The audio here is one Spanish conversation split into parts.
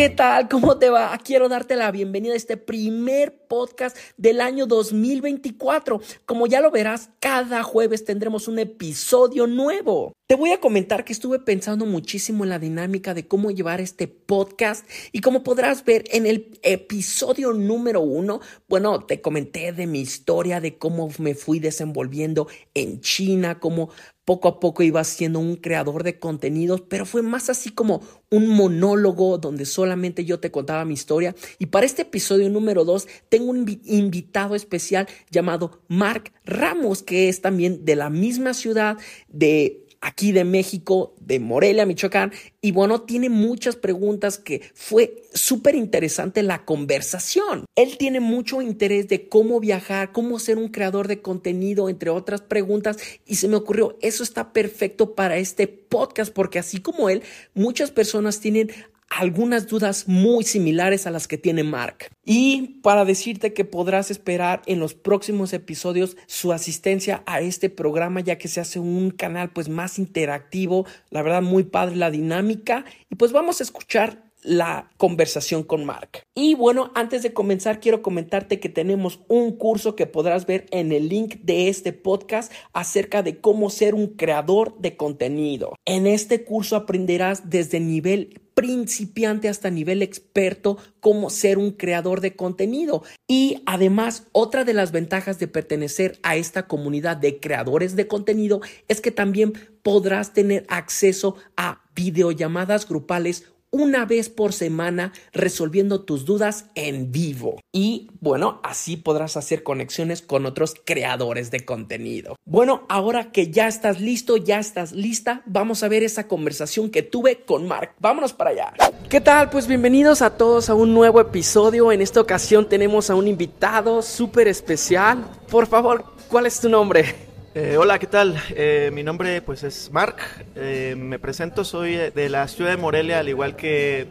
¿Qué tal? ¿Cómo te va? Quiero darte la bienvenida a este primer podcast del año 2024. Como ya lo verás, cada jueves tendremos un episodio nuevo. Te voy a comentar que estuve pensando muchísimo en la dinámica de cómo llevar este podcast y como podrás ver en el episodio número uno, bueno, te comenté de mi historia, de cómo me fui desenvolviendo en China, cómo poco a poco iba siendo un creador de contenidos, pero fue más así como un monólogo donde solamente yo te contaba mi historia. Y para este episodio número dos tengo un invitado especial llamado Mark Ramos, que es también de la misma ciudad de aquí de México, de Morelia, Michoacán. Y bueno, tiene muchas preguntas que fue súper interesante la conversación. Él tiene mucho interés de cómo viajar, cómo ser un creador de contenido, entre otras preguntas. Y se me ocurrió, eso está perfecto para este podcast, porque así como él, muchas personas tienen algunas dudas muy similares a las que tiene Mark. Y para decirte que podrás esperar en los próximos episodios su asistencia a este programa ya que se hace un canal pues más interactivo, la verdad muy padre la dinámica y pues vamos a escuchar la conversación con Mark. Y bueno, antes de comenzar, quiero comentarte que tenemos un curso que podrás ver en el link de este podcast acerca de cómo ser un creador de contenido. En este curso aprenderás desde nivel principiante hasta nivel experto cómo ser un creador de contenido. Y además, otra de las ventajas de pertenecer a esta comunidad de creadores de contenido es que también podrás tener acceso a videollamadas grupales una vez por semana resolviendo tus dudas en vivo. Y bueno, así podrás hacer conexiones con otros creadores de contenido. Bueno, ahora que ya estás listo, ya estás lista, vamos a ver esa conversación que tuve con Mark. Vámonos para allá. ¿Qué tal? Pues bienvenidos a todos a un nuevo episodio. En esta ocasión tenemos a un invitado súper especial. Por favor, ¿cuál es tu nombre? Eh, hola, ¿qué tal? Eh, mi nombre pues es Mark. Eh, me presento, soy de la ciudad de Morelia, al igual que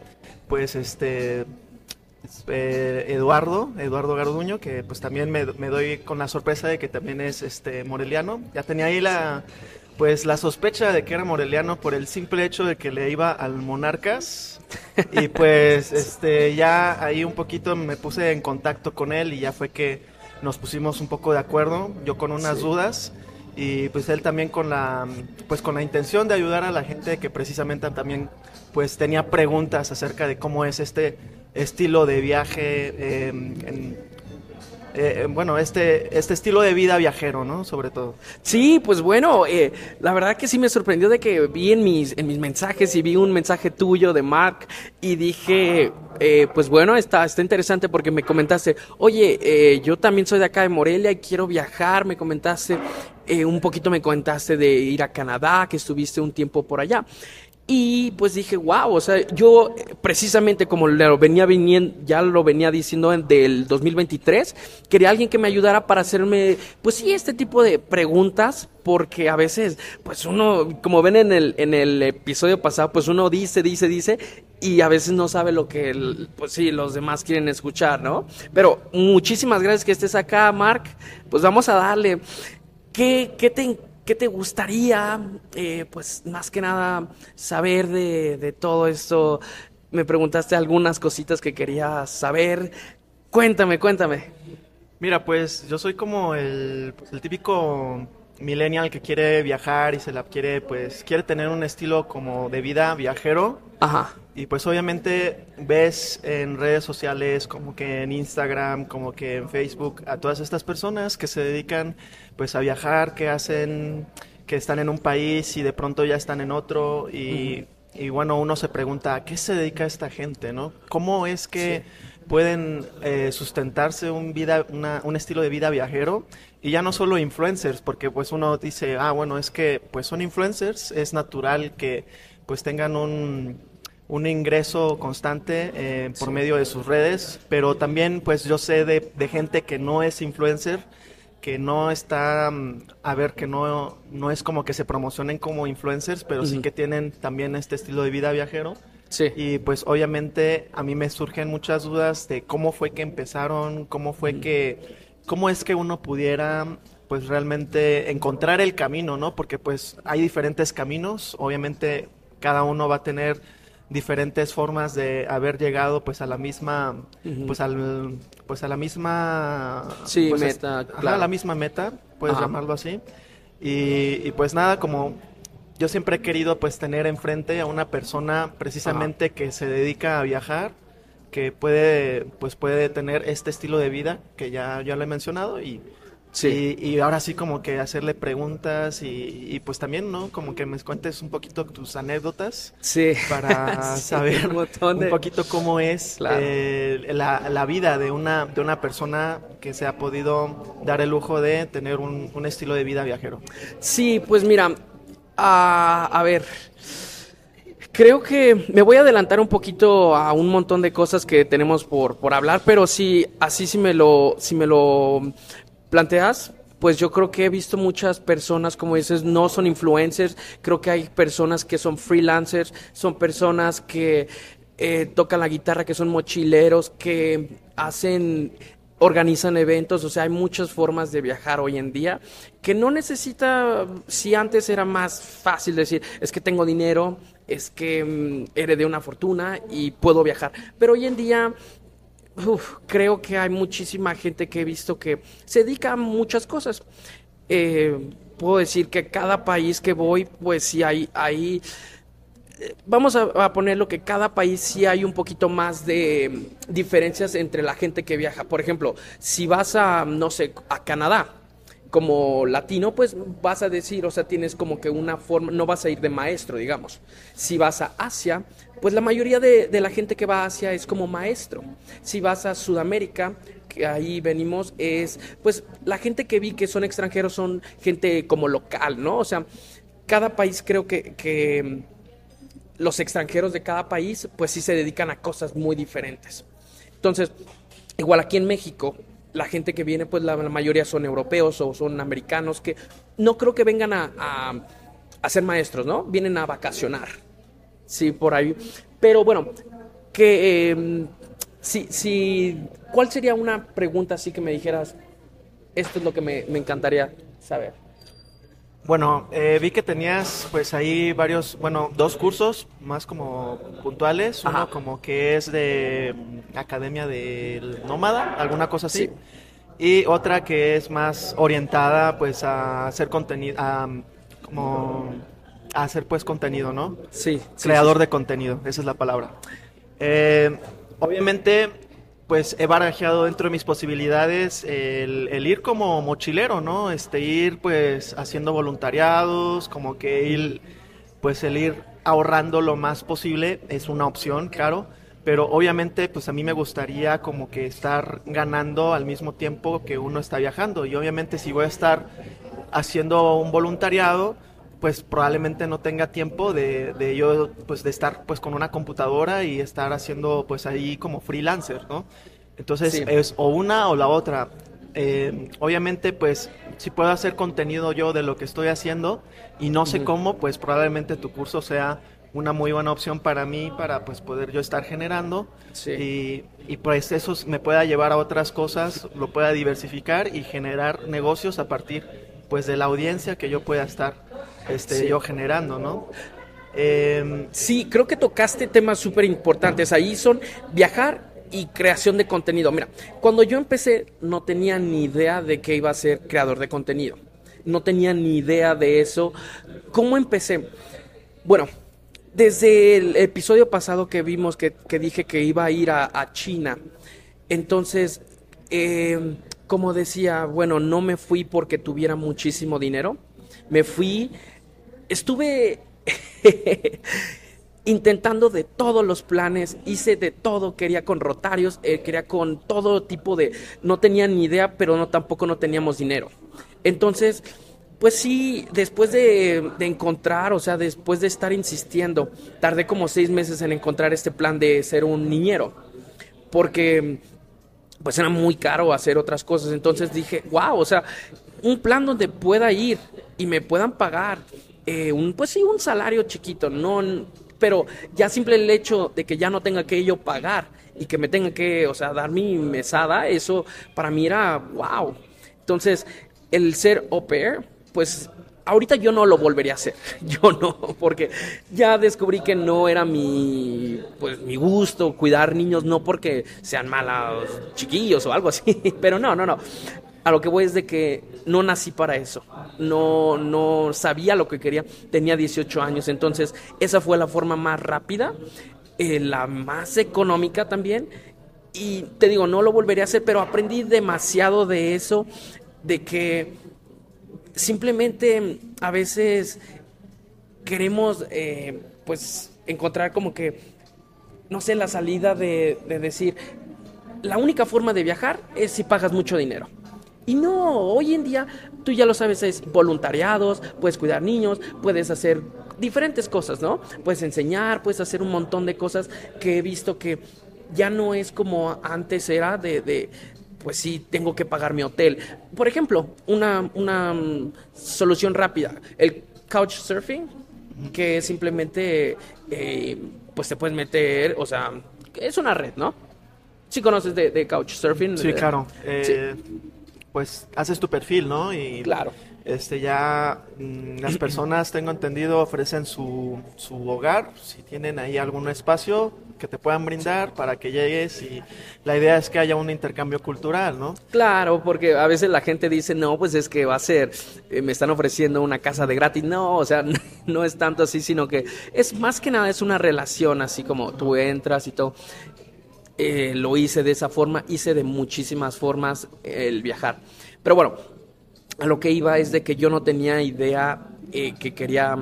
pues este Eduardo, Eduardo Garduño, que pues también me, doy con la sorpresa de que también es este moreliano. Ya tenía ahí la pues la sospecha de que era moreliano por el simple hecho de que le iba al Monarcas y pues este ya ahí un poquito me puse en contacto con él y ya fue que nos pusimos un poco de acuerdo, yo con unas dudas y pues él también con la pues con la intención de ayudar a la gente que precisamente también pues tenía preguntas acerca de cómo es este estilo de viaje em, eh, bueno, este, este estilo de vida viajero, ¿no? Sobre todo. Sí, pues bueno, eh, la verdad que sí me sorprendió de que vi en mis, en mis mensajes y vi un mensaje tuyo de Mark y dije, eh, pues bueno, está, está interesante porque me comentaste, oye, yo también soy de acá de Morelia y quiero viajar, me comentaste, un poquito me comentaste de ir a Canadá, que estuviste un tiempo por allá. Y pues dije, wow, o sea, yo precisamente como lo venía viniendo, ya lo venía diciendo en, del 2023, quería alguien que me ayudara para hacerme, pues sí, este tipo de preguntas, porque a veces, pues uno, como ven en el, en el episodio pasado, pues uno dice, dice, dice, y a veces no sabe lo que, pues sí, los demás quieren escuchar, ¿no? Pero muchísimas gracias que estés acá, Mark. Pues vamos a darle. ¿Qué, qué te ¿Qué te gustaría, eh, pues más que nada, saber de, todo esto? Me preguntaste algunas cositas que querías saber. Cuéntame, cuéntame. Mira, pues yo soy como el, pues, el típico millennial que quiere viajar y se la quiere, pues, quiere tener un estilo como de vida viajero. Ajá. Y pues obviamente ves en redes sociales, como que en Instagram, como que en Facebook, a todas estas personas que se dedican pues a viajar, que hacen, que están en un país y de pronto ya están en otro y, bueno, uno se pregunta, ¿a qué se dedica esta gente, no? ¿Cómo es que pueden eh, sustentarse un, vida, un estilo de vida viajero? Y ya no solo influencers, porque pues uno dice, ah, bueno, es que pues son influencers, es natural que pues tengan un, un ingreso constante eh, por medio de sus redes, pero también pues yo sé de, de gente que no es influencer, que no está, mm, a ver, que no, no es como que se promocionen como influencers, pero sí que tienen también este estilo de vida viajero. Sí. Y pues obviamente a mí me surgen muchas dudas de cómo fue que empezaron, cómo fue que, cómo es que uno pudiera pues realmente encontrar el camino, ¿no? Porque pues hay diferentes caminos, obviamente cada uno va a tener diferentes formas de haber llegado pues a la misma pues al pues a la misma sí, pues, meta la misma meta puedes llamarlo así. Y, y, pues nada como yo siempre he querido pues tener enfrente a una persona precisamente que se dedica a viajar que puede pues puede tener este estilo de vida que ya ya lo he mencionado y Sí. Y, ahora sí como que hacerle preguntas y, pues también, ¿no? Como que me cuentes un poquito tus anécdotas. Sí. Para saber un, poquito cómo es eh, la, vida de una, de una persona que se ha podido dar el lujo de tener un, estilo de vida viajero. Sí, pues mira, a ver... Creo que me voy a adelantar un poquito a un montón de cosas que tenemos por, por hablar, pero sí, así si me lo, si me lo planteas, pues yo creo que he visto muchas personas, como dices, no son influencers, creo que hay personas que son freelancers, son personas que eh, tocan la guitarra, que son mochileros, que hacen organizan eventos, o sea, hay muchas formas de viajar hoy en día que no necesita, si antes era más fácil decir, es que tengo dinero, es que mm, heredé una fortuna y puedo viajar, pero hoy en día creo que hay muchísima gente que he visto que se dedica a muchas cosas. Eh, puedo decir que cada país que voy, pues sí hay, hay eh, vamos a, a, ponerlo que cada país sí hay un poquito más de diferencias entre la gente que viaja. Por ejemplo, si vas a, no sé, a Canadá, como latino, pues vas a decir, o sea, tienes como que una forma, no vas a ir de maestro, digamos. Si vas a Asia, pues la mayoría de, la gente que va a Asia es como maestro. Si vas a Sudamérica, que ahí venimos, es, pues la gente que vi que son extranjeros son gente como local, ¿no? O sea, cada país creo que, que los extranjeros de cada país, pues sí se dedican a cosas muy diferentes. Entonces, igual aquí en México, la gente que viene, pues la, mayoría son europeos o son americanos, que no creo que vengan a, a ser maestros, ¿no? Vienen a vacacionar Sí, por ahí. Pero bueno, que eh, si, ¿cuál sería una pregunta así que me dijeras? Esto es lo que me, encantaría saber. Bueno, eh, vi que tenías pues ahí varios, bueno, dos cursos más como puntuales, uno como que es de mm, Academia del Nómada, alguna cosa así, y otra que es más orientada pues a hacer contenido, a, como hacer pues contenido, ¿no? Sí. Creador de contenido, esa es la palabra. Eh, obviamente, pues he barajeado dentro de mis posibilidades el, ir como mochilero, ¿no? Este, ir pues haciendo voluntariados, como que ir, pues el ir ahorrando lo más posible es una opción, claro. Pero obviamente, pues a mí me gustaría como que estar ganando al mismo tiempo que uno está viajando. Y obviamente si voy a estar haciendo un voluntariado, pues probablemente no tenga tiempo de, de, yo pues de estar pues con una computadora y estar haciendo pues ahí como freelancer, ¿no? Entonces es o una o la otra. Eh, obviamente pues si puedo hacer contenido yo de lo que estoy haciendo y no sé cómo, pues probablemente tu curso sea una muy buena opción para mí para pues poder yo estar generando y, y, pues eso me pueda llevar a otras cosas, lo pueda diversificar y generar negocios a partir pues de la audiencia que yo pueda estar este, yo generando, ¿no? Em, sí, creo que tocaste temas súper importantes. Ahí son viajar y creación de contenido. Mira, cuando yo empecé no tenía ni idea de que iba a ser creador de contenido. No tenía ni idea de eso. ¿Cómo empecé? Bueno, desde el episodio pasado que vimos que, dije que iba a ir a, China, entonces, em, como decía, bueno, no me fui porque tuviera muchísimo dinero. Me fui estuve intentando de todos los planes, hice de todo, quería con rotarios, eh, quería con todo tipo de, no tenía ni idea, pero no tampoco no teníamos dinero. Entonces, pues sí, después de, de, encontrar, o sea, después de estar insistiendo, tardé como seis meses en encontrar este plan de ser un niñero, porque pues era muy caro hacer otras cosas. Entonces dije, wow, o sea, un plan donde pueda ir y me puedan pagar eh, un, pues sí, un salario chiquito, no, pero ya simple el hecho de que ya no tenga que yo pagar y que me tenga que, o sea, dar mi mesada, eso para mí era wow. Entonces, el ser au pair, pues ahorita yo no lo volvería a hacer, yo no, porque ya descubrí que no era mi, pues, mi gusto cuidar niños, no porque sean malos chiquillos o algo así, pero no, no, no. A lo que voy es de que no nací para eso, no, no sabía lo que quería, tenía 18 años, entonces esa fue la forma más rápida, eh, la más económica también, y te digo, no lo volvería a hacer, pero aprendí demasiado de eso, de que simplemente a veces queremos eh, pues encontrar como que, no sé, la salida de decir, la única forma de viajar es si pagas mucho dinero. Y no, hoy en día tú ya lo sabes, es voluntariados, puedes cuidar niños, puedes hacer diferentes cosas, ¿no? Puedes enseñar, puedes hacer un montón de cosas que he visto que ya no es como antes era de, de pues sí, tengo que pagar mi hotel. Por ejemplo, una, una mm, solución rápida, el couchsurfing, que simplemente, eh, pues te puedes meter, o sea, es una red, ¿no? Sí conoces de, de couchsurfing. Sí, claro. Eh, Pues haces tu perfil, ¿no? Y Claro. este ya mm, las personas, tengo entendido, ofrecen su, su hogar, si tienen ahí algún espacio que te puedan brindar para que llegues y la idea es que haya un intercambio cultural, ¿no? Claro, porque a veces la gente dice, no, pues es que va a ser, eh, me están ofreciendo una casa de gratis. No, o sea, no es tanto así, sino que es más que nada es una relación, así como tú entras y todo. Eh, lo hice de esa forma, hice de muchísimas formas el viajar. Pero bueno, a lo que iba es de que yo no tenía idea eh, que quería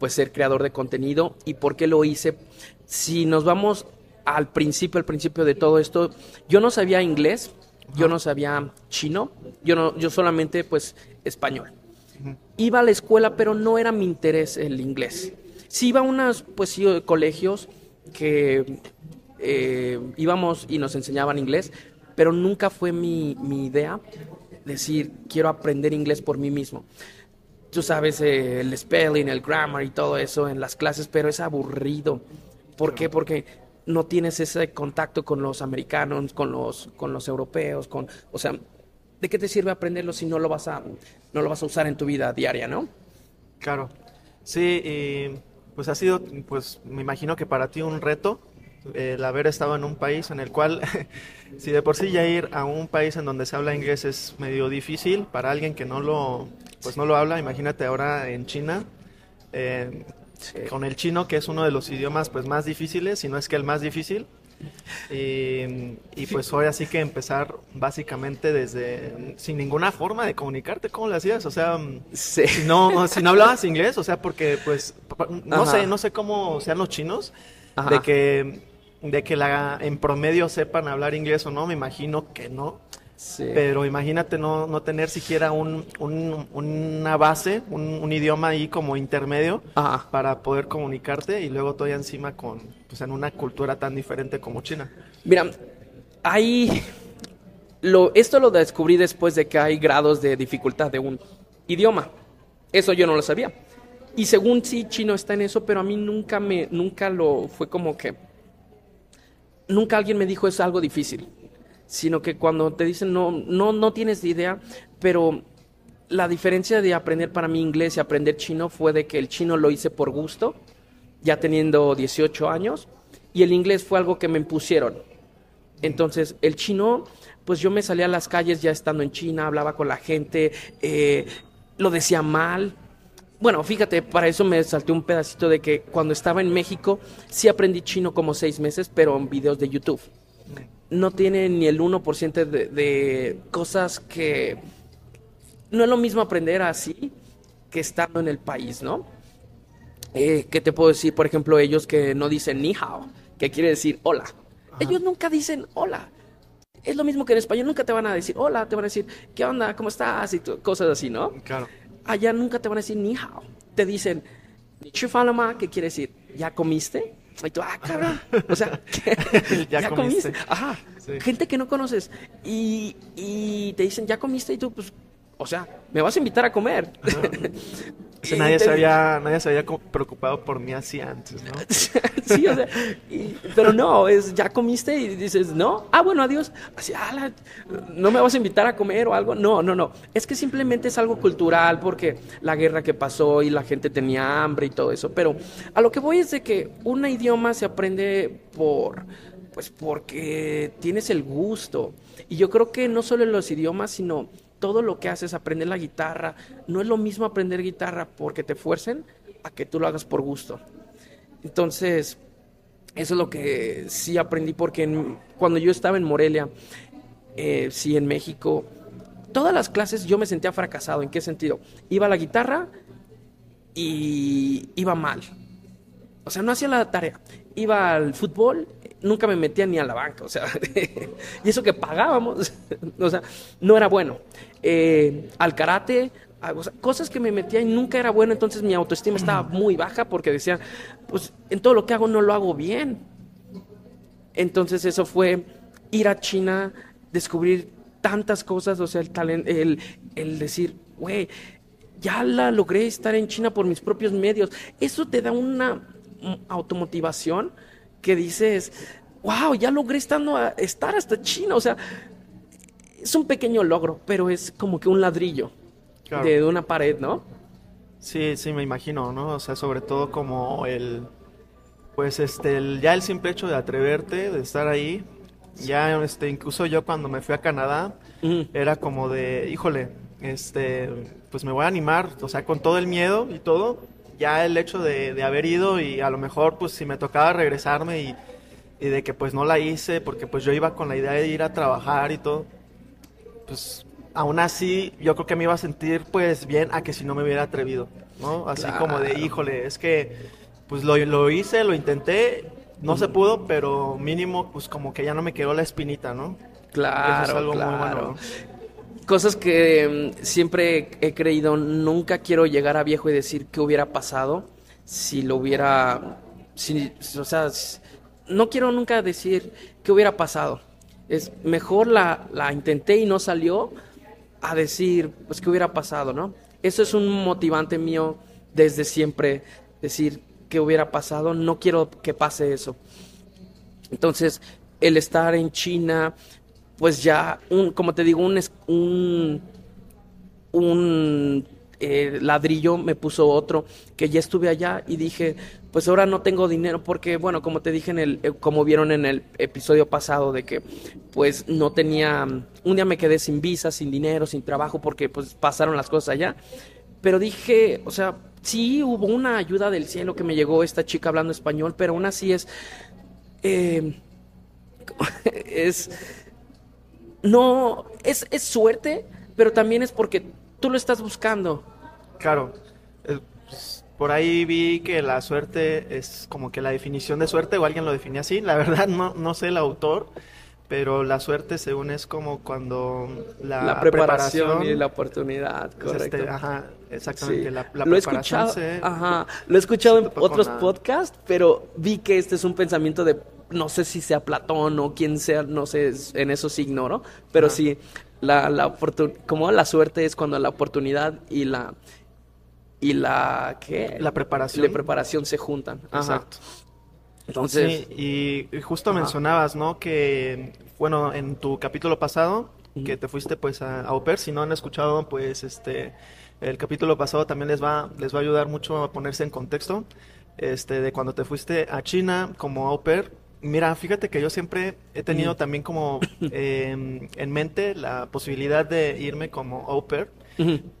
pues ser creador de contenido y por qué lo hice. Si nos vamos al principio, al principio de todo esto, yo no sabía inglés, yo no sabía chino, yo no, yo solamente pues español. Iba a la escuela, pero no era mi interés el inglés. Sí iba a unos pues sí, colegios que eh, íbamos y nos enseñaban inglés, pero nunca fue mi, mi idea decir quiero aprender inglés por mí mismo. Tú sabes eh, el spelling, el grammar y todo eso en las clases, pero es aburrido. ¿Por qué? Porque no tienes ese contacto con los americanos, con los, con los europeos, con, o sea, ¿de qué te sirve aprenderlo si no lo vas a, no lo vas a usar en tu vida diaria, no? Claro. Sí, y pues ha sido, pues me imagino que para ti un reto el haber estado en un país en el cual, si de por sí ya ir a un país en donde se habla inglés es medio difícil para alguien que no lo, pues no lo habla, imagínate ahora en China, eh, con el chino que es uno de los idiomas pues más difíciles, si no es que el más difícil. Y, y pues ahora sí que empezar básicamente desde sin ninguna forma de comunicarte, ¿cómo lo hacías? O sea, Sí. si no, si no hablabas inglés, o sea, porque pues no Ajá. sé, no sé cómo sean los chinos, Ajá. de que de que la en promedio sepan hablar inglés o no, me imagino que no. Sí. Pero imagínate no, no tener siquiera un, un- una base, un, un idioma ahí como intermedio Ajá. para poder comunicarte y luego todavía encima con, pues en una cultura tan diferente como China. Mira, hay. Lo, esto lo descubrí después de que hay grados de dificultad de un idioma. Eso yo no lo sabía. Y según sí, chino está en eso, pero a mí nunca me, nunca lo fue como que. Nunca alguien me dijo es algo difícil. Sino que cuando te dicen no, no, no tienes idea, pero la diferencia de aprender para mí inglés y aprender chino fue de que el chino lo hice por gusto, ya teniendo 18 años, y el inglés fue algo que me impusieron. Entonces, el chino, pues yo me salía a las calles ya estando en China, hablaba con la gente, eh, lo decía mal. Bueno, fíjate, para eso me salté un pedacito de que cuando estaba en México sí aprendí chino como seis meses, pero en videos de YouTube. No tiene ni el 1% de, de cosas que... No es lo mismo aprender así que estando en el país, ¿no? Eh, ¿Qué te puedo decir? Por ejemplo, ellos que no dicen ni hao, que quiere decir hola. Ellos nunca dicen hola. Es lo mismo que en español, nunca te van a decir hola, te van a decir ¿qué onda? ¿Cómo estás? Y cosas así, ¿no? Claro. Allá nunca te van a decir ni hao. Te dicen chufalama, que quiere decir ¿ya comiste? Y tú, ah, cabrón. O sea. Ya comiste. Ajá. Sí. Gente que no conoces. Y, y te dicen, ¿ya comiste? Y tú, pues, o sea, me vas a invitar a comer. nadie, se había, nadie se había preocupado por mí así antes, ¿no? sí, o sea, pero no, es ya comiste y dices, no, ah, bueno, adiós. Así, ah, no me vas a invitar a comer o algo. No, no, no. Es que simplemente es algo cultural porque la guerra que pasó y la gente tenía hambre y todo eso. Pero a lo que voy es de que un idioma se aprende por, pues porque tienes el gusto. Y yo creo que no solo en los idiomas, sino todo lo que haces, aprender la guitarra, no es lo mismo aprender guitarra porque te fuercen a que tú lo hagas por gusto. Entonces, eso es lo que sí aprendí porque cuando yo estaba en Morelia, eh, sí, en México, todas las clases yo me sentía fracasado. ¿En qué sentido? Iba a la guitarra y iba mal. O sea, no hacía la tarea. Iba al fútbol nunca me metía ni a la banca, o sea, y eso que pagábamos, o sea, no era bueno. Eh, al karate, cosas que me metía y nunca era bueno, entonces mi autoestima estaba muy baja porque decía, pues en todo lo que hago no lo hago bien. Entonces eso fue ir a China, descubrir tantas cosas, o sea, el, talento, el, el decir, güey, ya la logré estar en China por mis propios medios. Eso te da una automotivación que dices, wow, ya logré estando a estar hasta China. O sea, es un pequeño logro, pero es como que un ladrillo de una pared, ¿no? Sí, sí, me imagino, ¿no? O sea, sobre todo como el, pues este, el, ya el simple hecho de atreverte, de estar ahí, ya, este, incluso yo cuando me fui a Canadá, era como de, híjole, este, pues me voy a animar, o sea, con todo el miedo y todo, ya el hecho de, haber ido y a lo mejor pues si me tocaba regresarme y, de que pues no la hice porque pues yo iba con la idea de ir a trabajar y todo, pues aún así yo creo que me iba a sentir pues bien a que si no me hubiera atrevido, ¿no? Así como de, híjole, es que pues lo, lo hice, lo intenté, no se pudo, pero mínimo pues como que ya no me quedó la espinita, ¿no? Claro, Eso es algo muy bueno cosas que mm, siempre he creído, nunca quiero llegar a viejo y decir qué hubiera pasado si lo hubiera, si, o sea, no quiero nunca decir qué hubiera pasado. Es mejor la, la intenté y no salió a decir, pues, qué hubiera pasado, ¿no? Eso es un motivante mío desde siempre, decir qué hubiera pasado, no quiero que pase eso. Entonces, el estar en China, pues ya, un, como te digo, un, un, un eh, ladrillo me puso otro, que ya estuve allá y dije, pues ahora no tengo dinero porque, bueno, como te dije en el, eh, como vieron en el episodio pasado, de que pues no tenía, un día me quedé sin visa, sin dinero, sin trabajo, porque pues pasaron las cosas allá. Pero dije, o sea, sí hubo una ayuda del cielo que me llegó esta chica hablando español, pero aún así es, eh, es no, es, es suerte, pero también es porque tú lo estás buscando. Claro. Eh, pues, por ahí vi que la suerte es como que la definición de suerte, o alguien lo define así. La verdad no, no sé el autor, pero la suerte según es como cuando la, preparación, y la oportunidad, este, correcto. ajá, exactamente. La, lo he escuchado, ajá, lo he escuchado en otros podcasts, pero vi que este es un pensamiento de no sé si sea Platón o quien sea, no sé, en eso sí ignoro, pero sí, la, la como la suerte es cuando la oportunidad y la y la ¿qué? la preparación la preparación se juntan. Exacto. Entonces, sí, y justo mencionabas, ¿no? Que bueno, en tu capítulo pasado que te fuiste pues a, a Oper, si no han escuchado pues este el capítulo pasado también les va les va a ayudar mucho a ponerse en contexto este de cuando te fuiste a China como au pair Mira, fíjate que yo siempre he tenido mm. también como em, en mente la posibilidad de irme como au pair,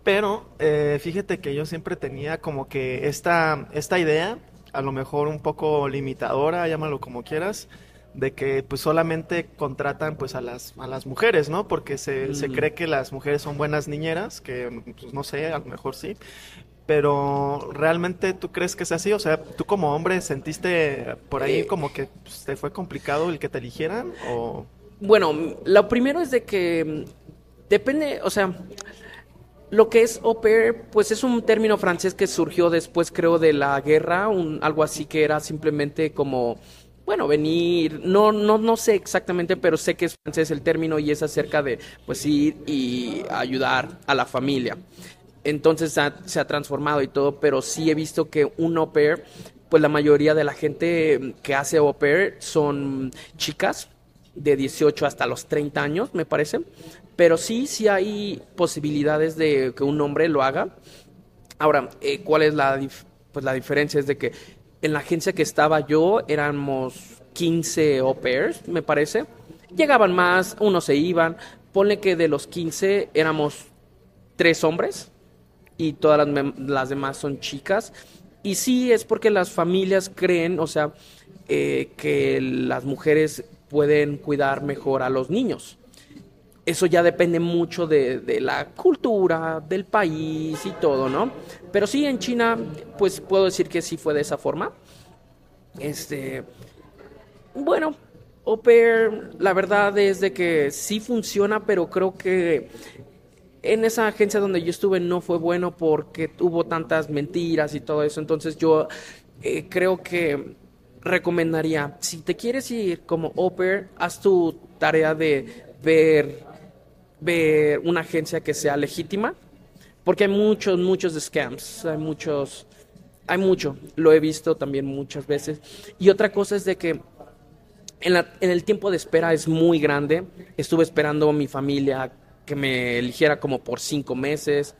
pero eh, fíjate que yo siempre tenía como que esta, esta idea, a lo mejor un poco limitadora, llámalo como quieras, de que pues solamente contratan pues a las, a las mujeres, ¿no? Porque se, se mm. cree que las mujeres son buenas niñeras, que pues no sé, a lo mejor sí, pero realmente tú crees que es así, o sea, tú como hombre sentiste por ahí eh, como que pues, te fue complicado el que te eligieran o bueno, lo primero es de que mm, depende, o sea, lo que es au pair, pues es un término francés que surgió después, creo, de la guerra, un, algo así que era simplemente como, bueno, venir, no, no, no sé exactamente, pero sé que es francés el término y es acerca de, pues, ir y ayudar a la familia. Entonces se ha transformado y todo, pero sí he visto que un au pair, pues la mayoría de la gente que hace au pair son chicas de 18 hasta los 30 años, me parece. Pero sí, sí hay posibilidades de que un hombre lo haga. Ahora, eh, ¿cuál es la, pues la diferencia? Es de que en la agencia que estaba yo éramos 15 au pairs, me parece. Llegaban más, unos se iban. Ponle que de los 15 éramos tres hombres y todas las, las demás son chicas. Y sí, es porque las familias creen, o sea, eh, que las mujeres pueden cuidar mejor a los niños. Eso ya depende mucho de, la cultura, del país y todo, ¿no? Pero sí, en China, pues puedo decir que sí fue de esa forma. Este, bueno, au pair, la verdad es de que sí funciona, pero creo que en esa agencia donde yo estuve no fue bueno porque hubo tantas mentiras y todo eso. Entonces yo eh, creo que recomendaría, si te quieres ir como pair, haz tu tarea de ver, ver una agencia que sea legítima, porque hay muchos, muchos scams, hay muchos, hay mucho, lo he visto también muchas veces. Y otra cosa es de que en, la, en el tiempo de espera es muy grande, estuve esperando a mi familia que me eligiera como por cinco meses,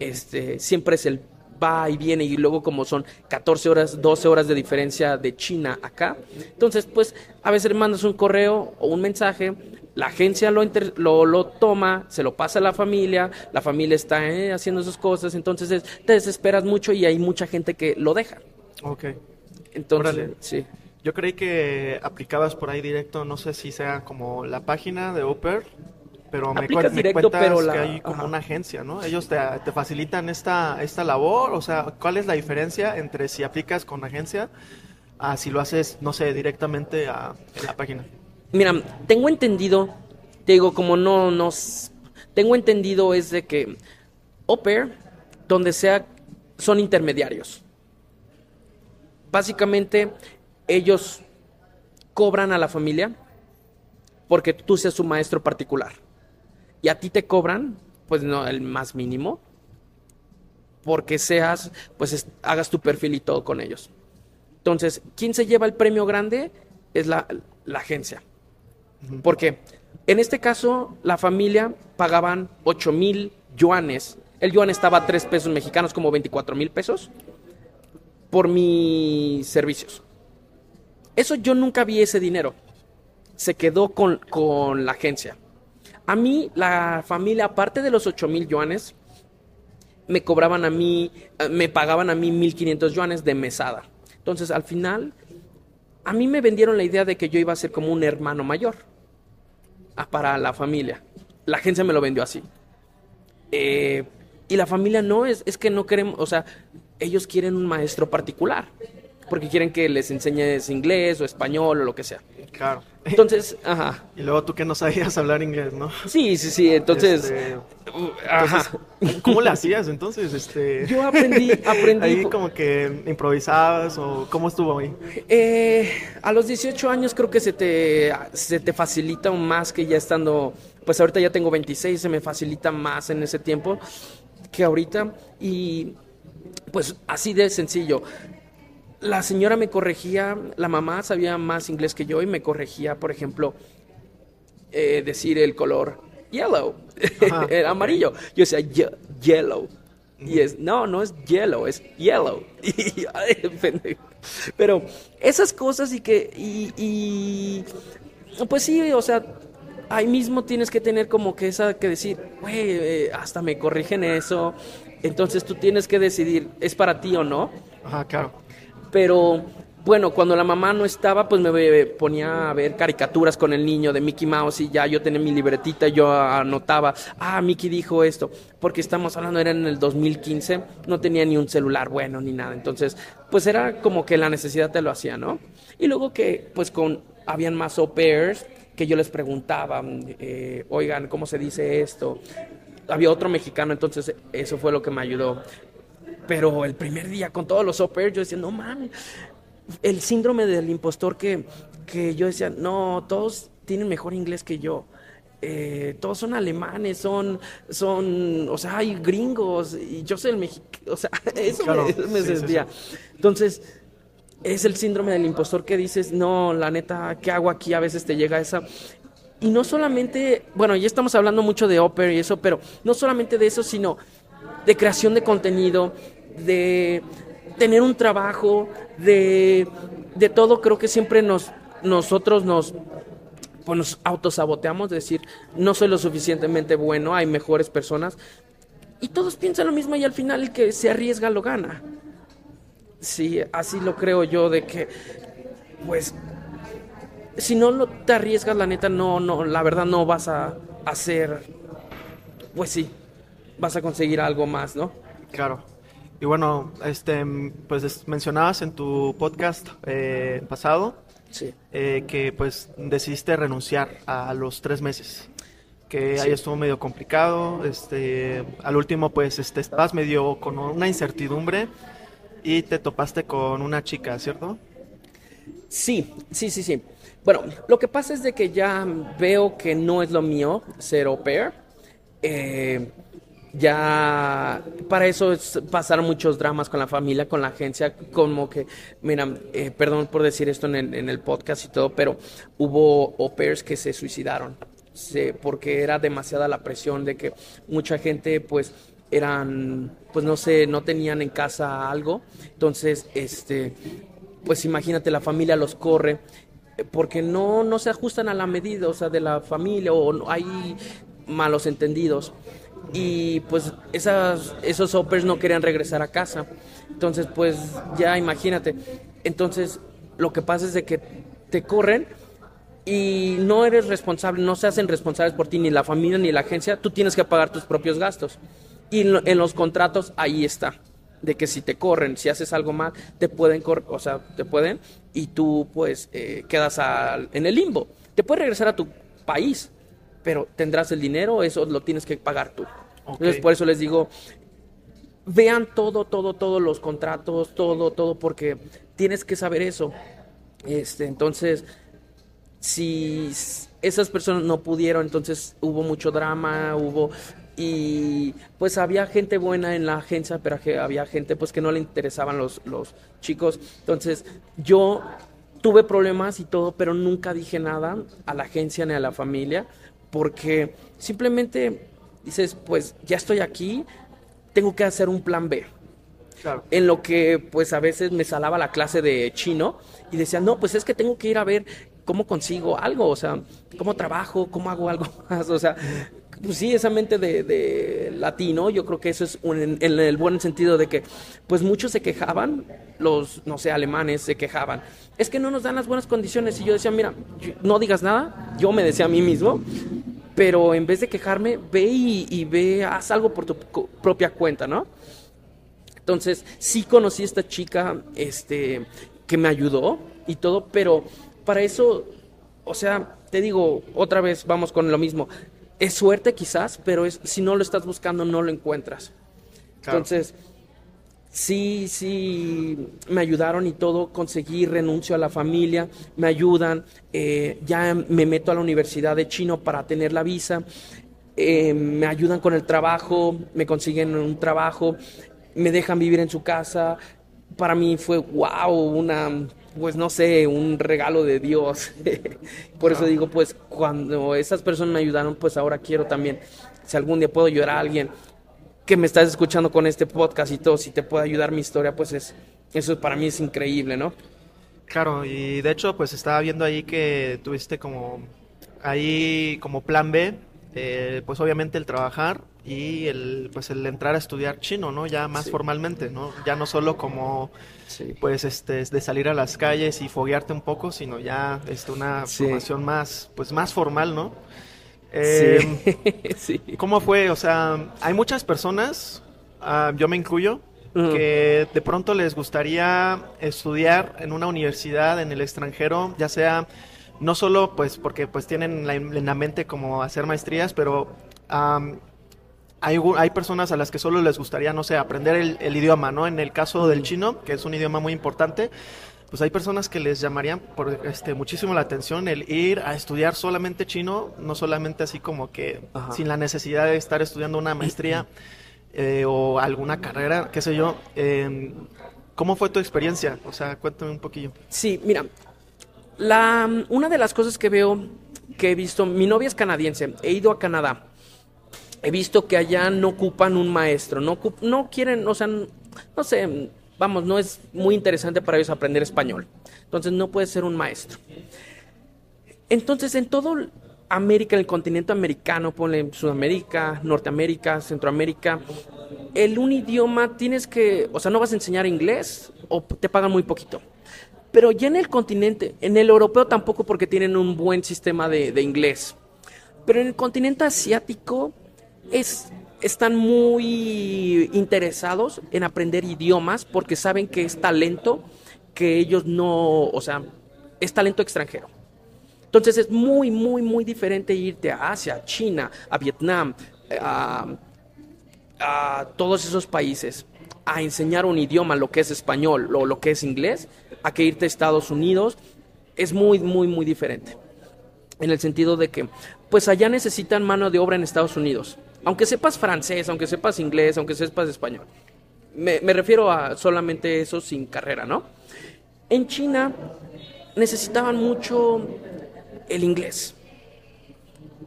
este, siempre es el va y viene y luego como son 14 horas, 12 horas de diferencia de China acá. Entonces, pues a veces mandas un correo o un mensaje, la agencia lo, lo, lo, toma, se lo pasa a la familia, la familia está eh, haciendo sus cosas, entonces te desesperas mucho y hay mucha gente que lo deja. Ok. Entonces, sí. Yo creí que aplicabas por ahí directo, no sé si sea como la página de Oper pero me, cuentas que hay como una agencia, ¿no? Ellos te, facilitan esta, esta labor, o sea, ¿cuál es la diferencia entre si aplicas con agencia a si lo haces, no sé, directamente a, la página? Mira, tengo entendido, te digo, como no nos... Tengo entendido es de que Oper, donde sea, son intermediarios. Básicamente, ellos cobran a la familia porque tú seas su maestro particular y a ti te cobran, pues no, el más mínimo, porque seas, pues hagas tu perfil y todo con ellos. Entonces, ¿quién se lleva el premio grande? Es la, agencia. Porque en este caso, la familia pagaban 8 mil yuanes. El yuan estaba a 3 pesos mexicanos, como 24 mil pesos, por mis servicios. Eso yo nunca vi ese dinero. Se quedó con, con la agencia. A mí, la familia, aparte de los 8 mil yuanes, me cobraban a mí, eh, me pagaban a mí 1500 yuanes de mesada. Entonces, al final, a mí me vendieron la idea de que yo iba a ser como un hermano mayor ah, para la familia. La agencia me lo vendió así. Eh, y la familia no es, es que no queremos, o sea, ellos quieren un maestro particular, porque quieren que les enseñes inglés o español o lo que sea. Claro. Entonces, ajá. Y luego tú que no sabías hablar inglés, ¿no? Sí, sí, sí. Entonces, este, ajá. ¿Cómo le hacías entonces? Este... Yo aprendí, aprendí. Ahí como que improvisabas o cómo estuvo ahí. Eh, a los 18 años creo que se te, se te facilita más que ya estando, pues ahorita ya tengo 26, se me facilita más en ese tiempo que ahorita y pues así de sencillo la señora me corregía, la mamá sabía más inglés que yo y me corregía, por ejemplo, eh, decir el color yellow, el amarillo. Yo decía yellow. Y es, no, no es yellow, es yellow. Pero esas cosas y que, y, pues sí, o sea, ahí mismo tienes que tener como que esa, que decir, güey, eh, hasta me corrigen eso. Entonces tú tienes que decidir, ¿es para ti o no? Ajá, claro. Pero bueno, cuando la mamá no estaba, pues me ponía a ver caricaturas con el niño de Mickey Mouse y ya yo tenía mi libretita y yo anotaba, ah, Mickey dijo esto, porque estamos hablando, era en el 2015, no tenía ni un celular bueno ni nada, entonces, pues era como que la necesidad te lo hacía, ¿no? Y luego que, pues con, habían más au pairs que yo les preguntaba, eh, oigan, ¿cómo se dice esto? Había otro mexicano, entonces eso fue lo que me ayudó. Pero el primer día con todos los au yo decía, no mames, el síndrome del impostor que, que yo decía, no, todos tienen mejor inglés que yo. eh, todos son alemanes, son, son, o sea, hay gringos y yo soy el mexicano, o sea, eso me, desvía. Entonces, es el síndrome del impostor que dices, no, la neta, ¿qué hago aquí? A veces te llega esa... Y no solamente, bueno, ya estamos hablando mucho de Opera y eso, pero no solamente de eso, sino de creación de contenido, de tener un trabajo, de, de todo, creo que siempre nos, nosotros nos pues nos autosaboteamos, decir, no soy lo suficientemente bueno, hay mejores personas. Y todos piensan lo mismo y al final el que se arriesga lo gana. Sí, así lo creo yo, de que, pues, si no te arriesgas, la neta, no, no, la verdad no vas a hacer, pues sí, vas a conseguir algo más, ¿no? Claro. Y bueno, este, pues mencionabas en tu podcast eh, pasado eh, que pues decidiste renunciar a los tres meses. Que ahí estuvo medio complicado. Este, al último, pues este, estabas medio con una incertidumbre y te topaste con una chica, ¿cierto? Sí, sí, sí, sí. Bueno, lo que pasa es de que ya veo que no es lo mío ser au pair. Eh, ya para eso pasaron muchos dramas con la familia, con la agencia, como que, mira, eh, perdón por decir esto en el, podcast y todo, pero hubo au pairs que se suicidaron, porque era demasiada la presión de que mucha gente pues eran, pues no sé, no tenían en casa algo, entonces, este, pues imagínate, la familia los corre eh, porque no, no se ajustan a la medida, o sea, de la familia o hay malos entendidos y pues esas, esos hoppers no querían regresar a casa. Entonces, pues ya imagínate. Entonces, lo que pasa es de que te corren y no eres responsable, no se hacen responsables por ti, ni la familia ni la agencia, tú tienes que pagar tus propios gastos. Y en los contratos ahí está, de que si te corren, si haces algo mal, te pueden, o sea, te pueden y tú pues eh, quedas en el limbo. Te puedes regresar a tu país, pero tendrás el dinero, eso lo tienes que pagar tú. Entonces, por eso les digo, vean todo, todo, todos los contratos, todo, todo, porque tienes que saber eso. Este, entonces, si esas personas no pudieron, entonces hubo mucho drama, hubo y pues había gente buena en la agencia, pero había gente pues que no le interesaban los, los chicos. Entonces, yo tuve problemas y todo, pero nunca dije nada a la agencia ni a la familia porque simplemente dices, pues ya estoy aquí, tengo que hacer un plan B. En lo que pues a veces me salaba la clase de chino y decía, no, pues es que tengo que ir a ver cómo consigo algo, o sea, cómo trabajo, cómo hago algo más, o sea, pues sí, esa mente de, latino, yo creo que eso es en, el buen sentido de que, pues muchos se quejaban, los, no sé, alemanes se quejaban, es que no nos dan las buenas condiciones, y yo decía, mira, no digas nada, yo me decía a mí mismo, pero en vez de quejarme, ve y, ve, haz algo por tu propia cuenta, ¿no? Entonces, sí conocí a esta chica, este, que me ayudó y todo, pero para eso, o sea, te digo, otra vez vamos con lo mismo. Es suerte quizás, pero es, si no lo estás buscando, no lo encuentras. Entonces, sí, sí, me ayudaron y todo, conseguí renuncio a la familia, me ayudan, eh, ya me meto a la Universidad de Chino para tener la visa, eh, me ayudan con el trabajo, me consiguen un trabajo, me dejan vivir en su casa. Para mí fue wow, una, pues no sé, un regalo de Dios. Por eso digo, pues cuando esas personas me ayudaron, pues ahora quiero también, si algún día puedo ayudar a alguien que me estás escuchando con este podcast y todo, si te puede ayudar mi historia, pues es, eso para mí es increíble, ¿no? Claro, y de hecho, pues estaba viendo ahí que tuviste como, ahí como plan B, eh, pues obviamente el trabajar y el, pues el entrar a estudiar chino, ¿no? Ya más formalmente, ¿no? Ya no solo como, pues, este, de salir a las calles y foguearte un poco, sino ya, este, una formación más, pues, más formal, ¿no? Eh, sí. ¿Cómo fue? O sea, hay muchas personas, ah, yo me incluyo, que de pronto les gustaría estudiar en una universidad en el extranjero, ya sea no solo pues porque pues tienen en la mente como hacer maestrías, pero hay, hay, personas a las que solo les gustaría, no sé, aprender el, idioma, ¿no? En el caso del chino, que es un idioma muy importante, pues hay personas que les llamarían por este muchísimo la atención el ir a estudiar solamente chino, no solamente así como que sin la necesidad de estar estudiando una maestría eh, o alguna carrera, qué sé yo. Em, ¿Cómo fue tu experiencia? O sea, cuéntame un poquillo. Sí, mira, la, una de las cosas que veo, que he visto, mi novia es canadiense, he ido a Canadá, he visto que allá no ocupan un maestro, no, no quieren, o sea, no sé, vamos, no es muy interesante para ellos aprender español. Entonces no puede ser un maestro. Entonces en todo América, el continente americano, ponle Sudamérica, Norteamérica, Centroamérica, el un idioma tienes que, o sea, no vas a enseñar inglés o te pagan muy poquito. Pero ya en el continente, en el europeo tampoco porque tienen un buen sistema de, de inglés. Pero en el continente asiático es están muy interesados en aprender idiomas porque saben que es talento que ellos no, o sea, es talento extranjero. Entonces es muy, muy, muy diferente irte a Asia, a China, a Vietnam, a, a todos esos países a enseñar un idioma, lo que es español o lo que es inglés, a que irte a Estados Unidos. Es muy, muy, muy diferente. En el sentido de que, pues allá necesitan mano de obra en Estados Unidos aunque sepas francés, aunque sepas inglés, aunque sepas español. Me, refiero a solamente eso sin carrera, ¿no? En China necesitaban mucho el inglés.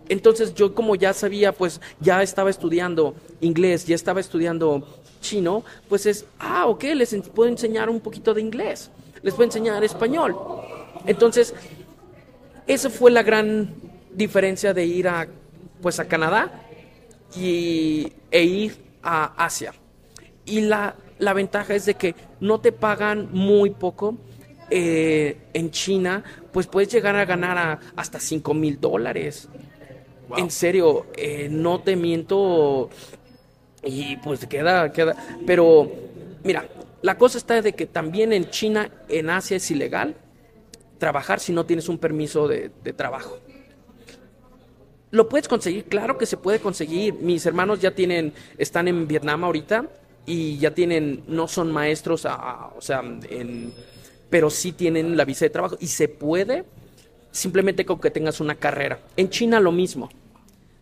Entonces yo como ya sabía, pues ya estaba estudiando inglés, ya estaba estudiando chino, pues es, ah, ok, les puedo enseñar un poquito de inglés, les puedo enseñar español. Entonces, esa fue la gran diferencia de ir a, pues a Canadá y, e ir a Asia. Y la, la ventaja es de que no te pagan muy poco. Eh, en China, pues puedes llegar a ganar hasta 5 mil dólares. En serio, eh, no te miento. Y pues queda, queda. Pero, mira, la cosa está de que también en China, en Asia es ilegal trabajar si no tienes un permiso de trabajo. ¿Lo puedes conseguir? Claro que se puede conseguir. Mis hermanos ya tienen, están en Vietnam ahorita y ya tienen, no son maestros, o sea, pero sí tienen la visa de trabajo y se puede simplemente con que tengas una carrera. En China lo mismo.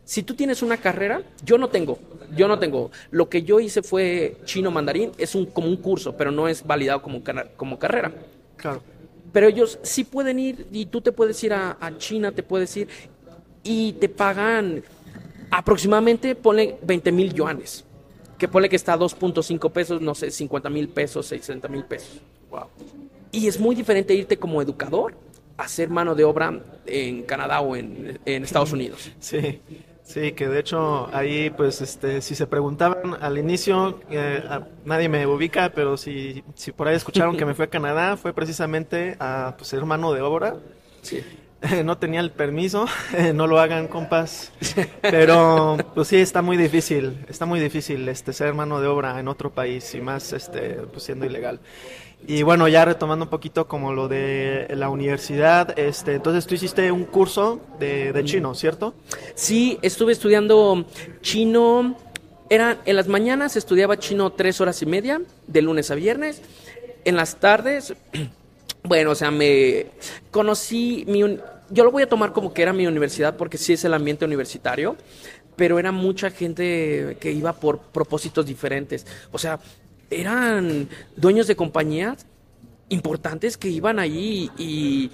Si tú tienes una carrera, yo no tengo, yo no tengo. Lo que yo hice fue chino mandarín, es un, como un curso, pero no es validado como, como carrera. Claro. Pero ellos sí pueden ir y tú te puedes ir a, a China, te puedes ir y te pagan aproximadamente, pone 20 mil yuanes, que pone que está a 2.5 pesos, no sé, 50 mil pesos, 60 mil pesos. Wow. Y es muy diferente irte como educador a ser mano de obra en Canadá o en, Estados Unidos. Sí. Sí, que de hecho ahí, pues, este, si se preguntaban al inicio, eh, nadie me ubica, pero si, si por ahí escucharon que me fui a Canadá, fue precisamente a pues, ser mano de obra. Sí. no tenía el permiso, no lo hagan compas, pero pues sí está muy difícil, está muy difícil este ser mano de obra en otro país y más este pues siendo ilegal. Y bueno, ya retomando un poquito como lo de la universidad, este, entonces tú hiciste un curso de, de chino, ¿cierto? Sí, estuve estudiando chino, era, en las mañanas estudiaba chino tres horas y media, de lunes a viernes, en las tardes bueno, o sea, me conocí, mi, yo lo voy a tomar como que era mi universidad porque sí es el ambiente universitario, pero era mucha gente que iba por propósitos diferentes. O sea, eran dueños de compañías importantes que iban allí y,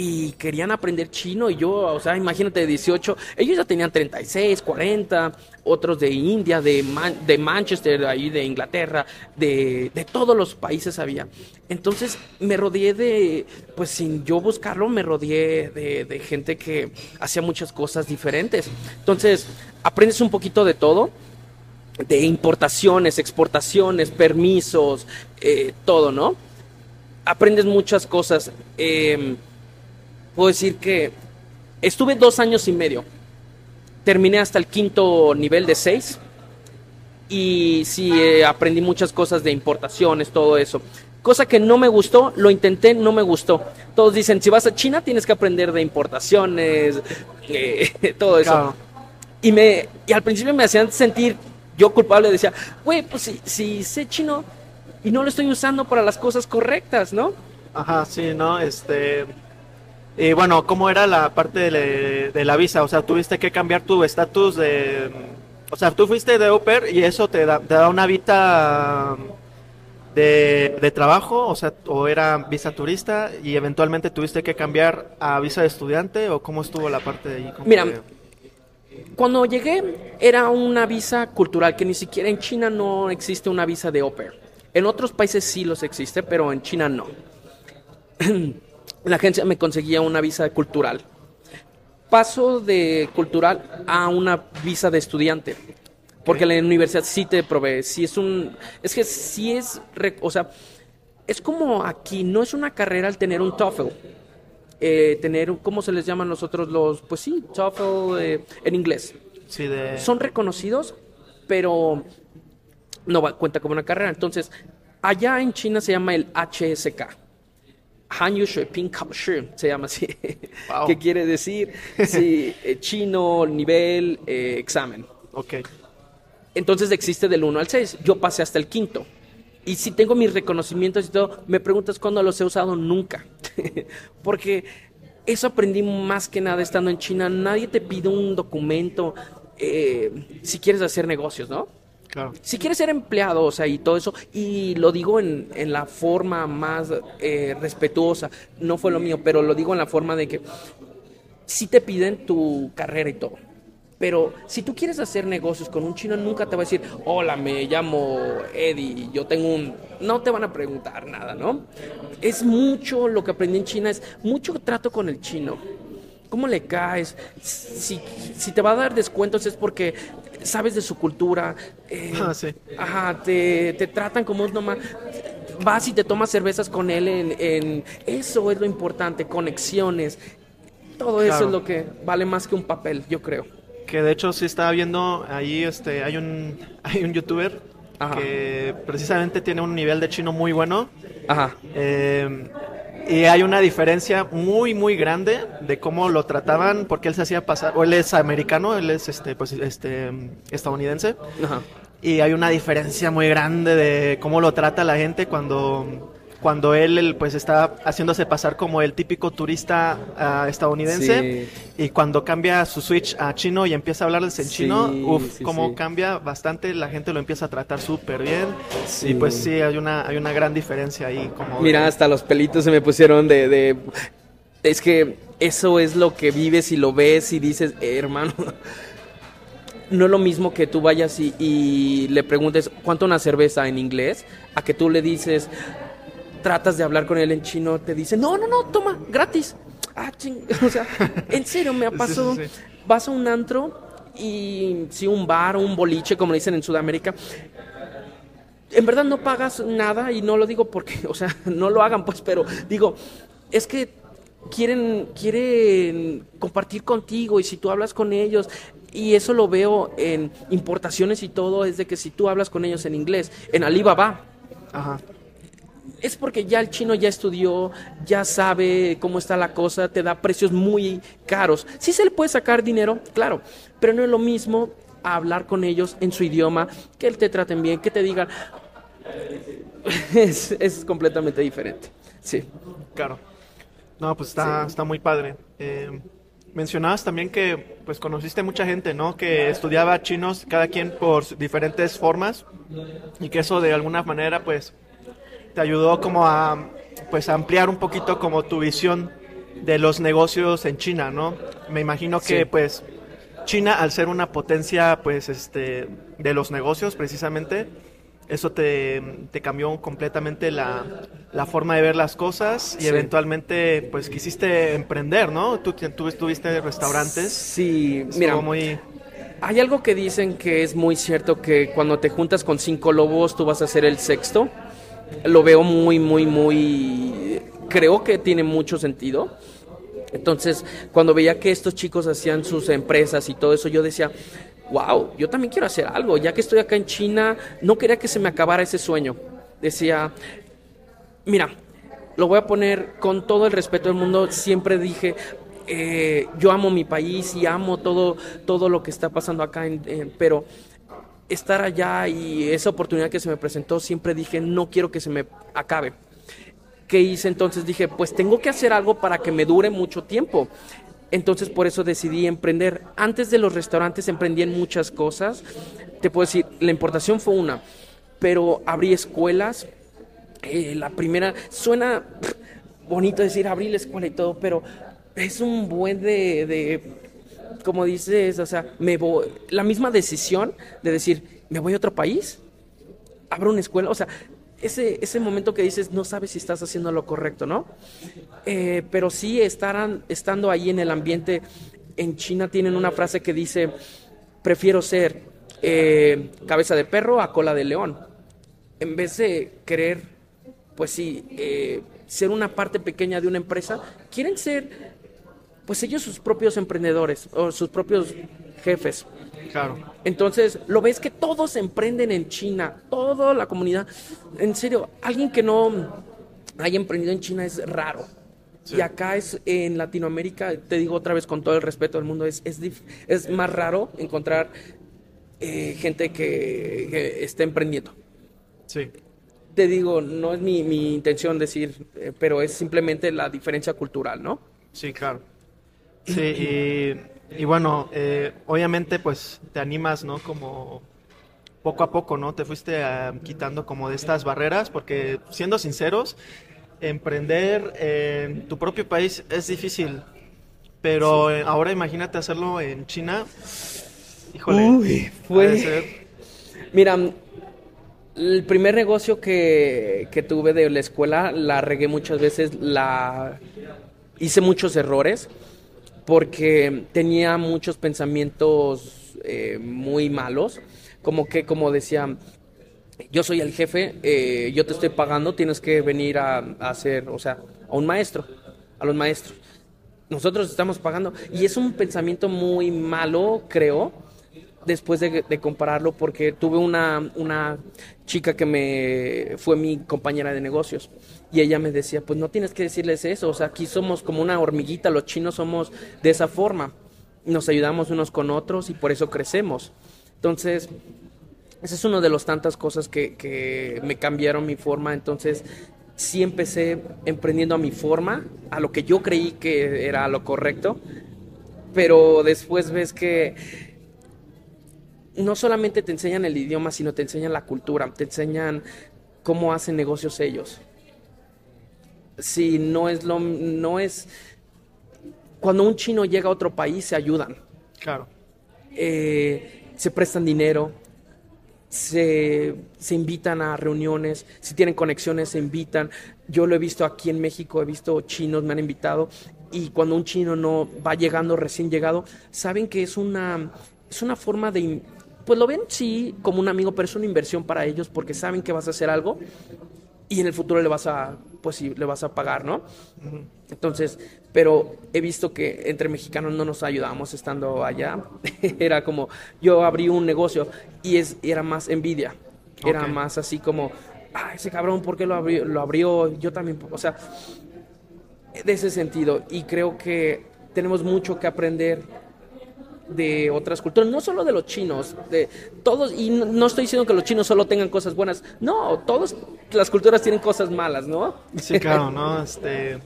y querían aprender chino y yo, o sea, imagínate de 18, ellos ya tenían 36, 40, otros de India, de, de Manchester, ahí de Inglaterra, de, de, todos los países había. Entonces me rodeé de, pues sin yo buscarlo, me rodeé de, de gente que hacía muchas cosas diferentes. Entonces aprendes un poquito de todo de importaciones, exportaciones, permisos, eh, todo, ¿no? Aprendes muchas cosas. Eh, puedo decir que estuve dos años y medio. Terminé hasta el quinto nivel de seis. Y sí, eh, aprendí muchas cosas de importaciones, todo eso. Cosa que no me gustó, lo intenté, no me gustó. Todos dicen, si vas a China tienes que aprender de importaciones, eh, todo eso. Y, me, y al principio me hacían sentir yo culpable, decía, güey, pues si, si sé chino y no lo estoy usando para las cosas correctas, ¿no? Ajá, sí, ¿no? Este... Y bueno, ¿cómo era la parte de, de la visa? O sea, tuviste que cambiar tu estatus de... O sea, tú fuiste de au pair y eso te da, te da una visa de, de trabajo, o sea, o era visa turista y eventualmente tuviste que cambiar a visa de estudiante o cómo estuvo la parte de ahí? ¿Cómo Mira? Cuando llegué era una visa cultural, que ni siquiera en China no existe una visa de au pair. En otros países sí los existe, pero en China no. La agencia me conseguía una visa cultural. Paso de cultural a una visa de estudiante. Porque la universidad sí te provee, sí es un... Es que sí es... O sea, es como aquí, no es una carrera al tener un TOEFL. Eh, tener, ¿cómo se les llaman nosotros los? Pues sí, TOEFL eh, en inglés. Sí, de... Son reconocidos, pero no va, cuenta como una carrera. Entonces, allá en China se llama el HSK. Hanyu Shuiping Kao Shi, se llama así. Wow. ¿Qué quiere decir? Sí, eh, chino, nivel, eh, examen. Ok. Entonces existe del 1 al 6. Yo pasé hasta el quinto. Y si tengo mis reconocimientos y todo, me preguntas cuándo los he usado, nunca. Porque eso aprendí más que nada estando en China. Nadie te pide un documento eh, si quieres hacer negocios, ¿no? Claro. Si quieres ser empleado, o sea, y todo eso, y lo digo en, en la forma más eh, respetuosa, no fue lo mío, pero lo digo en la forma de que sí te piden tu carrera y todo. Pero si tú quieres hacer negocios con un chino, nunca te va a decir, hola, me llamo Eddie, yo tengo un... No te van a preguntar nada, ¿no? Es mucho lo que aprendí en China, es mucho trato con el chino. ¿Cómo le caes? Si, si te va a dar descuentos es porque sabes de su cultura. eh, Ah, sí. Ajá, te, te tratan como un nomás. Vas y te tomas cervezas con él en, en- Eso es lo importante, conexiones. Todo eso es lo que vale más que un papel, yo creo. Que de hecho sí estaba viendo ahí, este, hay un, hay un youtuber Ajá. que precisamente tiene un nivel de chino muy bueno. Ajá. eh, y hay una diferencia muy, muy grande de cómo lo trataban, porque él se hacía pasar, o él es americano, él es este, pues, este, estadounidense. Ajá. Y hay una diferencia muy grande de cómo lo trata la gente cuando, cuando él, pues está haciéndose pasar como el típico turista ah, estadounidense y cuando cambia su switch a chino y empieza a hablarles en Sí, chino, uff, sí, cómo cambia bastante, la gente lo empieza a tratar súper bien y pues sí, hay una, hay una gran diferencia ahí. Como Mira, hasta los pelitos se me pusieron de, de- Es que eso es lo que vives y lo ves y dices, "Eh, hermano. No es lo mismo que tú vayas y, y le preguntes cuánto una cerveza en inglés, a que tú le dices, tratas de hablar con él en chino, te dice, no, no, no, toma, gratis. Ah, ching. O sea, en serio, me ha Sí, pasado. sí, sí. Vas a un antro y si un bar o un boliche, como le dicen en Sudamérica, en verdad no pagas nada y no lo digo porque, o sea, no lo hagan pues, pero digo, es que quieren quieren compartir contigo y si tú hablas con ellos y eso lo veo en importaciones y todo es de que si tú hablas con ellos en inglés, en Alibaba, Ajá. Es porque ya el chino ya estudió, ya sabe cómo está la cosa, te da precios muy caros. Sí se le puede sacar dinero, claro, pero no es lo mismo hablar con ellos en su idioma, que te traten bien, que te digan. Es, es completamente diferente. Sí. Claro. No, pues está, está muy padre. Eh, mencionabas también que pues conociste mucha gente, ¿no? Que estudiaba chinos, cada quien por diferentes formas y que eso de alguna manera pues te ayudó como a pues ampliar un poquito como tu visión de los negocios en China, ¿no? Me imagino que Sí. pues China al ser una potencia pues este de los negocios precisamente eso te, te cambió completamente la, la forma de ver las cosas y Sí. eventualmente pues quisiste emprender, ¿no? Tú, tú estuviste restaurantes. Sí, Estuvo mira, muy hay algo que dicen que es muy cierto que cuando te juntas con cinco lobos tú vas a ser el sexto. Lo veo muy, muy, muy... Creo que tiene mucho sentido. Entonces, cuando veía que estos chicos hacían sus empresas y todo eso, yo decía, wow, yo también quiero hacer algo. Ya que estoy acá en China, no quería que se me acabara ese sueño. Decía, mira, lo voy a poner con todo el respeto del mundo. Siempre dije, eh, yo amo mi país y amo todo, todo lo que está pasando acá, en- pero estar allá y esa oportunidad que se me presentó, siempre dije, no quiero que se me acabe. ¿qué hice entonces? Dije, pues tengo que hacer algo para que me dure mucho tiempo. Entonces por eso decidí emprender. Antes de los restaurantes emprendí en muchas cosas. Te puedo decir, la importación fue una, pero abrí escuelas. Eh, la primera, suena bonito decir abrí la escuela y todo, pero es un buen de, de como dices, o sea, me voy, la misma decisión de decir, me voy a otro país, abro una escuela, o sea, ese, ese momento que dices, no sabes si estás haciendo lo correcto, ¿no? Eh, pero sí estarán, estando ahí en el ambiente, en China tienen una frase que dice, prefiero ser eh, cabeza de perro a cola de león. En vez de querer, pues sí, eh, ser una parte pequeña de una empresa, quieren ser, pues ellos sus propios emprendedores o sus propios jefes. Claro. Entonces, lo ves que todos emprenden en China, toda la comunidad. En serio, alguien que no haya emprendido en China es raro. Y acá es en Latinoamérica, te digo otra vez con todo el respeto del mundo, es, es, es más raro encontrar eh, gente que, que, esté emprendiendo. Sí. Te digo, no es mi, mi intención decir, eh, pero es simplemente la diferencia cultural, ¿no? Sí, claro. Sí, y y bueno, eh, obviamente pues te animas, ¿no? Como poco a poco, ¿no? Te fuiste uh, quitando como de estas barreras, porque siendo sinceros, emprender en tu propio país es difícil, pero sí. ahora imagínate hacerlo en China. Híjole, Uy, fue... Mira, el primer negocio que, que tuve de la escuela la regué muchas veces, la hice muchos errores porque tenía muchos pensamientos eh, muy malos, como que, como decía, yo soy el jefe, eh, yo te estoy pagando, tienes que venir a, a hacer, o sea, a un maestro, a los maestros. Nosotros estamos pagando. Y es un pensamiento muy malo, creo, después de, compararlo, porque tuve una, una chica que me fue mi compañera de negocios y ella me decía, pues no tienes que decirles eso, o sea, aquí somos como una hormiguita, los chinos somos de esa forma, nos ayudamos unos con otros y por eso crecemos. Entonces, ese es uno de los tantas cosas que, que me cambiaron mi forma, entonces sí empecé emprendiendo a mi forma, a lo que yo creí que era lo correcto, pero después ves que no solamente te enseñan el idioma, sino te enseñan la cultura, te enseñan cómo hacen negocios ellos. Si no es lo no es cuando un chino llega a otro país se ayudan. Claro. Eh, se prestan dinero, se, se, invitan a reuniones, si tienen conexiones se invitan. Yo lo he visto aquí en México, he visto chinos, me han invitado, y cuando un chino no va llegando recién llegado, saben que es una, es una forma de, pues lo ven sí como un amigo, pero es una inversión para ellos porque saben que vas a hacer algo y en el futuro le vas a, pues sí, le vas a pagar, ¿no? Entonces, pero he visto que entre mexicanos no nos ayudamos estando allá. era como, yo abrí un negocio y es, era más envidia. Era okay. más así como, ah, ese cabrón, ¿por qué lo abrió? Lo abrió? Yo también, o sea, de ese sentido. Y creo que tenemos mucho que aprender de otras culturas, no solo de los chinos, de todos, y no, no, estoy diciendo que los chinos solo tengan cosas buenas, no, todas las culturas tienen cosas malas, ¿no? Sí, claro, ¿no? Este,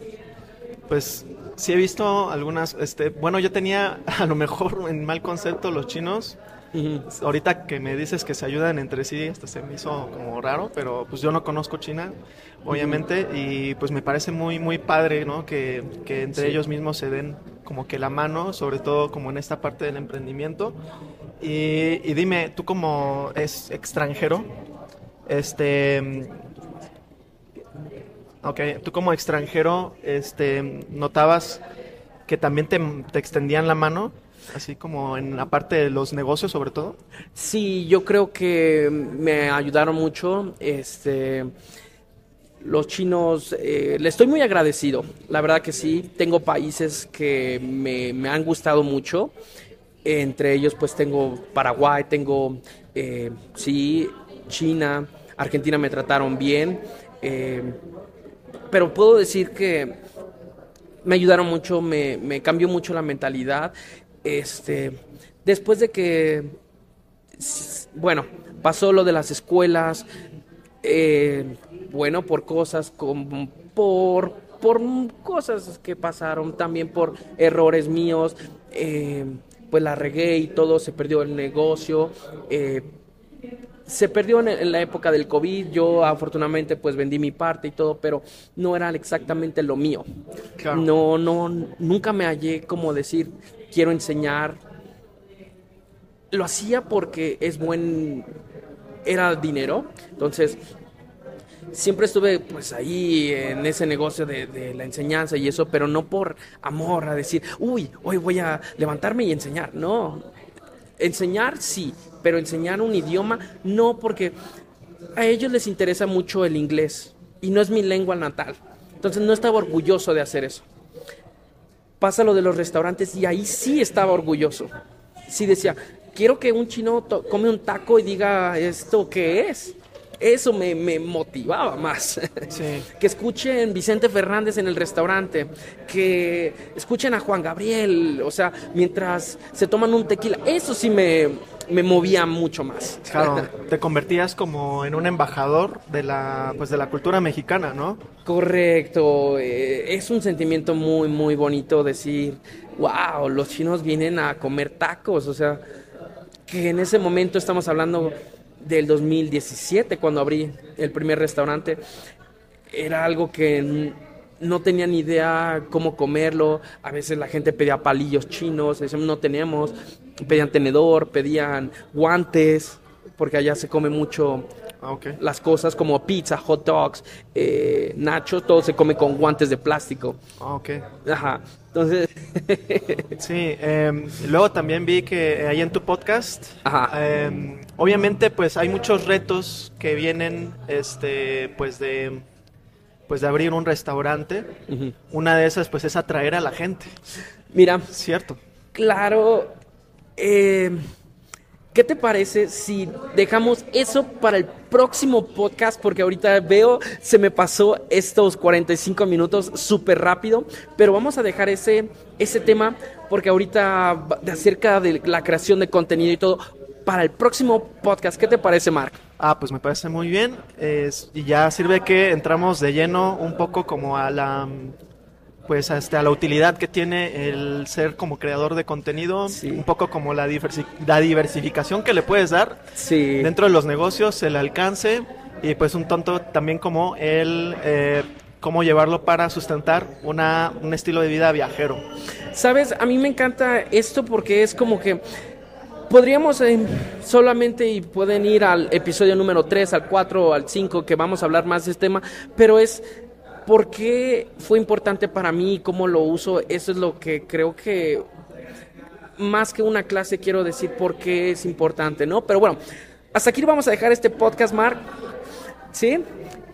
pues sí he visto algunas, este, bueno, yo tenía a lo mejor en mal concepto los chinos, Uh -huh. Ahorita que me dices que se ayudan entre sí, hasta se me hizo como raro, pero pues yo no conozco China, obviamente, uh -huh. y pues me parece muy, muy padre, ¿no? Que, que entre sí. ellos mismos se den como que la mano, sobre todo como en esta parte del emprendimiento. Y, y dime, tú como es extranjero, este... Ok, tú como extranjero, este, ¿notabas que también te, te extendían la mano? Así como en la parte de los negocios sobre todo? Sí, yo creo que me ayudaron mucho. Este, los chinos, eh, le estoy muy agradecido, la verdad que sí. Tengo países que me, me han gustado mucho. Entre ellos, pues tengo Paraguay, tengo, eh, sí, China, Argentina me trataron bien. Eh, pero puedo decir que me ayudaron mucho, me, me cambió mucho la mentalidad este, después de que, bueno, pasó lo de las escuelas, eh, bueno, por cosas como por, por cosas que pasaron, también por errores míos, eh, pues la regué y todo, se perdió el negocio. Eh, se perdió en, la época del COVID, yo afortunadamente pues vendí mi parte y todo, pero no era exactamente lo mío. No, no, nunca me hallé como decir, quiero enseñar. Lo hacía porque es buen, era dinero, entonces siempre estuve pues ahí en ese negocio de, de, la enseñanza y eso, pero no por amor a decir, uy, hoy voy a levantarme y enseñar, no. Enseñar sí, pero enseñar un idioma no, porque a ellos les interesa mucho el inglés y no es mi lengua natal. Entonces no estaba orgulloso de hacer eso. Pasa lo de los restaurantes y ahí sí estaba orgulloso. Sí decía, quiero que un chino come un taco y diga esto qué es eso me, motivaba más. que escuchen Vicente Fernández en el restaurante, que escuchen a Juan Gabriel, o sea, mientras se toman un tequila, eso sí me, movía mucho más. Claro, te convertías como en un embajador de la, pues de la cultura mexicana, ¿no? Correcto, eh, es un sentimiento muy, muy bonito decir, wow, los chinos vienen a comer tacos, o sea, que en ese momento estamos hablando del 2017, cuando abrí el primer restaurante, era algo que no tenía ni idea cómo comerlo. A veces la gente pedía palillos chinos, no teníamos. Pedían tenedor, pedían guantes, porque allá se come mucho ah, las cosas como pizza, hot dogs, eh, nachos, todo se come con guantes de plástico. Ah, ok. Ajá. Entonces. sí, em, luego también vi que ahí en tu podcast, em, obviamente, pues hay muchos retos que vienen, este, pues de, pues de abrir un restaurante. Una de esas, pues, es atraer a la gente. Mira, cierto. Claro. Eh, ¿Qué te parece si dejamos eso para el próximo podcast? Porque ahorita veo, se me pasó estos 45 minutos súper rápido, pero vamos a dejar ese, ese tema porque ahorita de acerca de la creación de contenido y todo para el próximo podcast. ¿Qué te parece, Mark? Ah, pues me parece muy bien. y ya sirve que entramos de lleno un poco como a la pues hasta la utilidad que tiene el ser como creador de contenido, un poco como la, la diversificación que le puedes dar dentro de los negocios, el alcance y pues un tonto también como el eh, cómo llevarlo para sustentar una, un estilo de vida viajero. Sabes, a mí me encanta esto porque es como que podríamos eh, solamente y pueden ir al episodio número 3, al 4, al 5 que vamos a hablar más de este tema, pero es ¿Por qué fue importante para mí? ¿Cómo lo uso? Eso es lo que creo que más que una clase quiero decir por qué es importante, ¿no? Pero bueno, hasta aquí vamos a dejar este podcast, Mark. ¿Sí?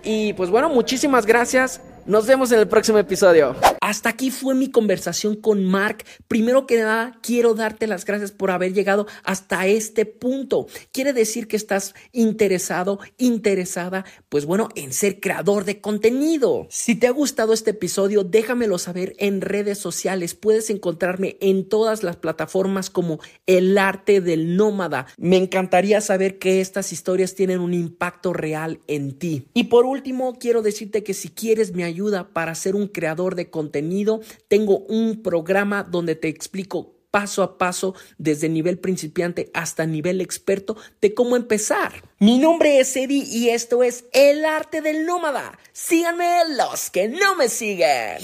Y pues bueno, muchísimas gracias. Nos vemos en el próximo episodio. Hasta aquí fue mi conversación con Mark. Primero que nada, quiero darte las gracias por haber llegado hasta este punto. Quiere decir que estás interesado, interesada, pues bueno, en ser creador de contenido. Si te ha gustado este episodio, déjamelo saber en redes sociales. Puedes encontrarme en todas las plataformas como El Arte del Nómada. Me encantaría saber que estas historias tienen un impacto real en ti. Y por último, quiero decirte que si quieres mi ayuda, para ser un creador de contenido. Tengo un programa donde te explico paso a paso desde nivel principiante hasta nivel experto de cómo empezar. Mi nombre es Eddie y esto es El Arte del Nómada. Síganme los que no me siguen.